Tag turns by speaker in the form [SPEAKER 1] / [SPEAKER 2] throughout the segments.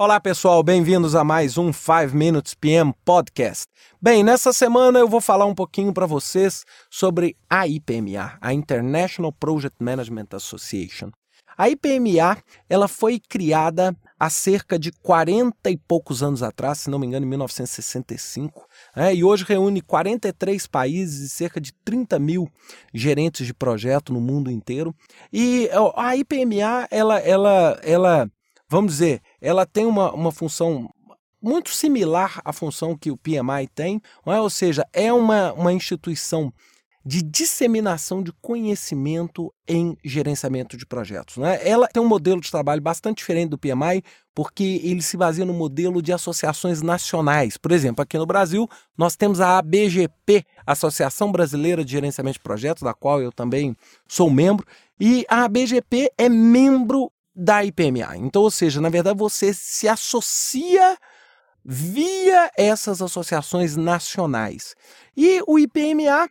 [SPEAKER 1] Olá pessoal, bem-vindos a mais um 5 Minutes PM Podcast. Bem, nessa semana eu vou falar um pouquinho para vocês sobre a IPMA, a International Project Management Association. A IPMA ela foi criada há cerca de 40 e poucos anos atrás, se não me engano, em 1965, né? e hoje reúne 43 países e cerca de 30 mil gerentes de projeto no mundo inteiro. E a IPMA, ela, ela, ela vamos dizer, ela tem uma, uma função muito similar à função que o PMI tem, é? ou seja, é uma, uma instituição de disseminação de conhecimento em gerenciamento de projetos. Né? Ela tem um modelo de trabalho bastante diferente do PMI, porque ele se baseia no modelo de associações nacionais. Por exemplo, aqui no Brasil, nós temos a ABGP, Associação Brasileira de Gerenciamento de Projetos, da qual eu também sou membro, e a ABGP é membro da IPMA. Então, ou seja, na verdade você se associa via essas associações nacionais. E o IPMA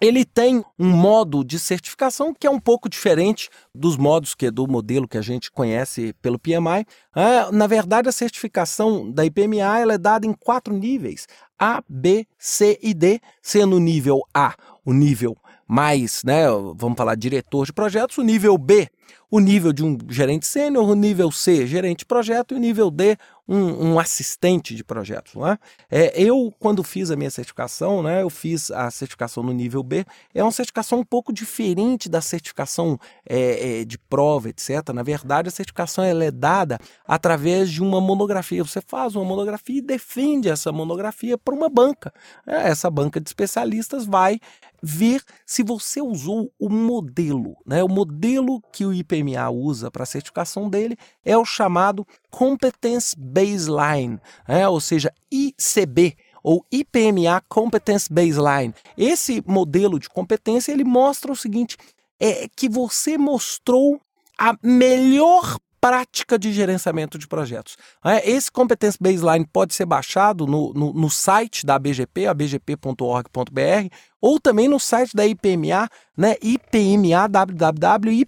[SPEAKER 1] ele tem um modo de certificação que é um pouco diferente dos modos que do modelo que a gente conhece pelo PMI. É, na verdade, a certificação da IPMA ela é dada em quatro níveis: A, B, C e D, sendo o nível A o nível mais, né, vamos falar diretor de projetos, o nível B o nível de um gerente sênior, o nível C, gerente de projeto, e o nível D, um, um assistente de projetos. Né? É, eu, quando fiz a minha certificação, né, eu fiz a certificação no nível B, é uma certificação um pouco diferente da certificação é, é, de prova, etc. Na verdade, a certificação ela é dada através de uma monografia. Você faz uma monografia e defende essa monografia para uma banca. É, essa banca de especialistas vai ver se você usou o modelo, né? O modelo que o IPMA usa para a certificação dele é o chamado Competence Baseline, né? ou seja, ICB ou IPMA Competence Baseline. Esse modelo de competência ele mostra o seguinte: é que você mostrou a melhor prática de gerenciamento de projetos. É, esse Competence Baseline pode ser baixado no, no, no site da ABGP, abgp.org.br, ou também no site da IPMA, né, IPMA, www.ipma.ch.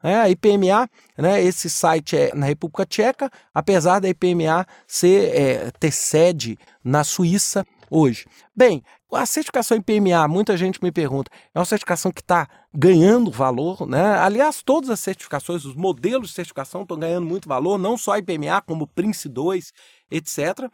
[SPEAKER 1] É, a IPMA, né, esse site é na República Tcheca, apesar da IPMA ser, é, ter sede na Suíça hoje. Bem, a certificação IPMA, muita gente me pergunta, é uma certificação que está ganhando valor, né? Aliás, todas as certificações, os modelos de certificação estão ganhando muito valor, não só IPMA, como Prince 2, etc.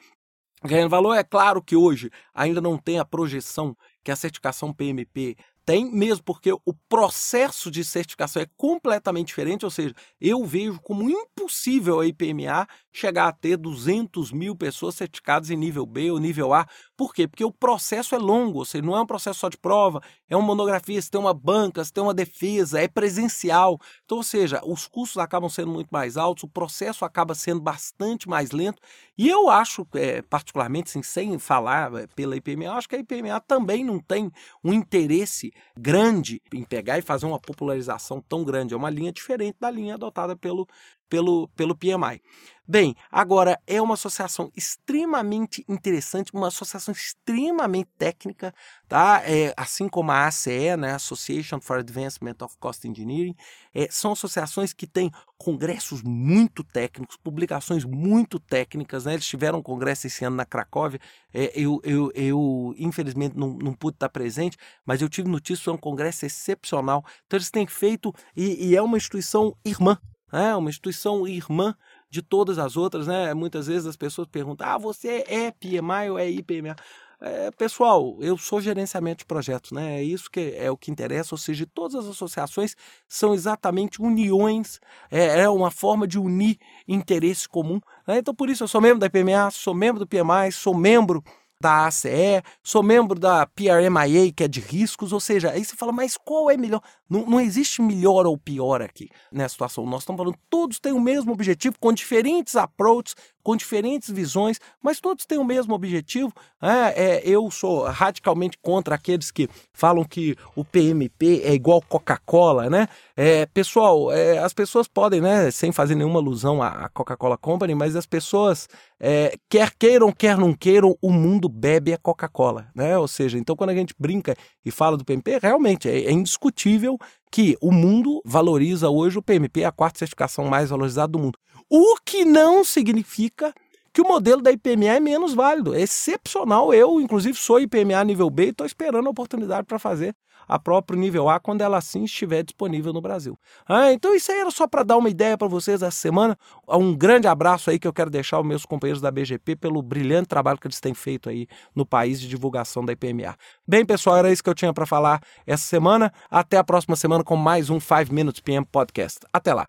[SPEAKER 1] Ganhando valor, é claro que hoje ainda não tem a projeção que a certificação PMP tem, mesmo porque o processo de certificação é completamente diferente, ou seja, eu vejo como impossível a IPMA chegar a ter 200 mil pessoas certificadas em nível B ou nível A. Por quê? Porque o processo é longo, ou seja, não é um processo só de prova, é uma monografia, você tem uma banca, você tem uma defesa, é presencial. Então, ou seja, os custos acabam sendo muito mais altos, o processo acaba sendo bastante mais lento. E eu acho, é, particularmente, assim, sem falar é, pela IPMA, acho que a IPMA também não tem um interesse grande em pegar e fazer uma popularização tão grande. É uma linha diferente da linha adotada pelo, pelo, pelo PMI. Bem, agora é uma associação extremamente interessante, uma associação extremamente técnica, tá? É, assim como a ACE, né, Association for Advancement of Cost Engineering, é, são associações que têm congressos muito técnicos, publicações muito técnicas, né? Eles tiveram um congresso esse ano na Cracóvia, é, eu, eu, eu infelizmente não, não pude estar presente, mas eu tive notícia, foi um congresso excepcional. Então eles têm feito, e, e é uma instituição irmã, é uma instituição irmã de todas as outras, né? Muitas vezes as pessoas perguntam: ah, você é PMI ou é IPMA? É, pessoal, eu sou gerenciamento de projetos, né? É isso que é o que interessa, ou seja, todas as associações são exatamente uniões, é, é uma forma de unir interesse comum. Né? Então, por isso, eu sou membro da IPMA, sou membro do PMI, sou membro da ACE, sou membro da PRMIA, que é de riscos, ou seja, aí você fala, mas qual é melhor? Não, não existe melhor ou pior aqui nessa situação. Nós estamos falando, todos têm o mesmo objetivo, com diferentes approaches, com diferentes visões, mas todos têm o mesmo objetivo. É, é, eu sou radicalmente contra aqueles que falam que o PMP é igual Coca-Cola, né? É, pessoal, é, as pessoas podem, né, sem fazer nenhuma alusão à Coca-Cola Company, mas as pessoas, é, quer queiram, quer não queiram, o mundo bebe a Coca-Cola, né? Ou seja, então quando a gente brinca e fala do PMP, realmente é, é indiscutível que o mundo valoriza hoje o PMP, a quarta certificação mais valorizada do mundo. O que não significa que o modelo da IPMA é menos válido. É excepcional. Eu, inclusive, sou IPMA nível B e estou esperando a oportunidade para fazer a próprio nível A quando ela assim estiver disponível no Brasil. Ah, então isso aí era só para dar uma ideia para vocês essa semana. Um grande abraço aí que eu quero deixar aos meus companheiros da BGP pelo brilhante trabalho que eles têm feito aí no país de divulgação da IPMA. Bem, pessoal, era isso que eu tinha para falar essa semana. Até a próxima semana com mais um 5 Minutes PM Podcast. Até lá.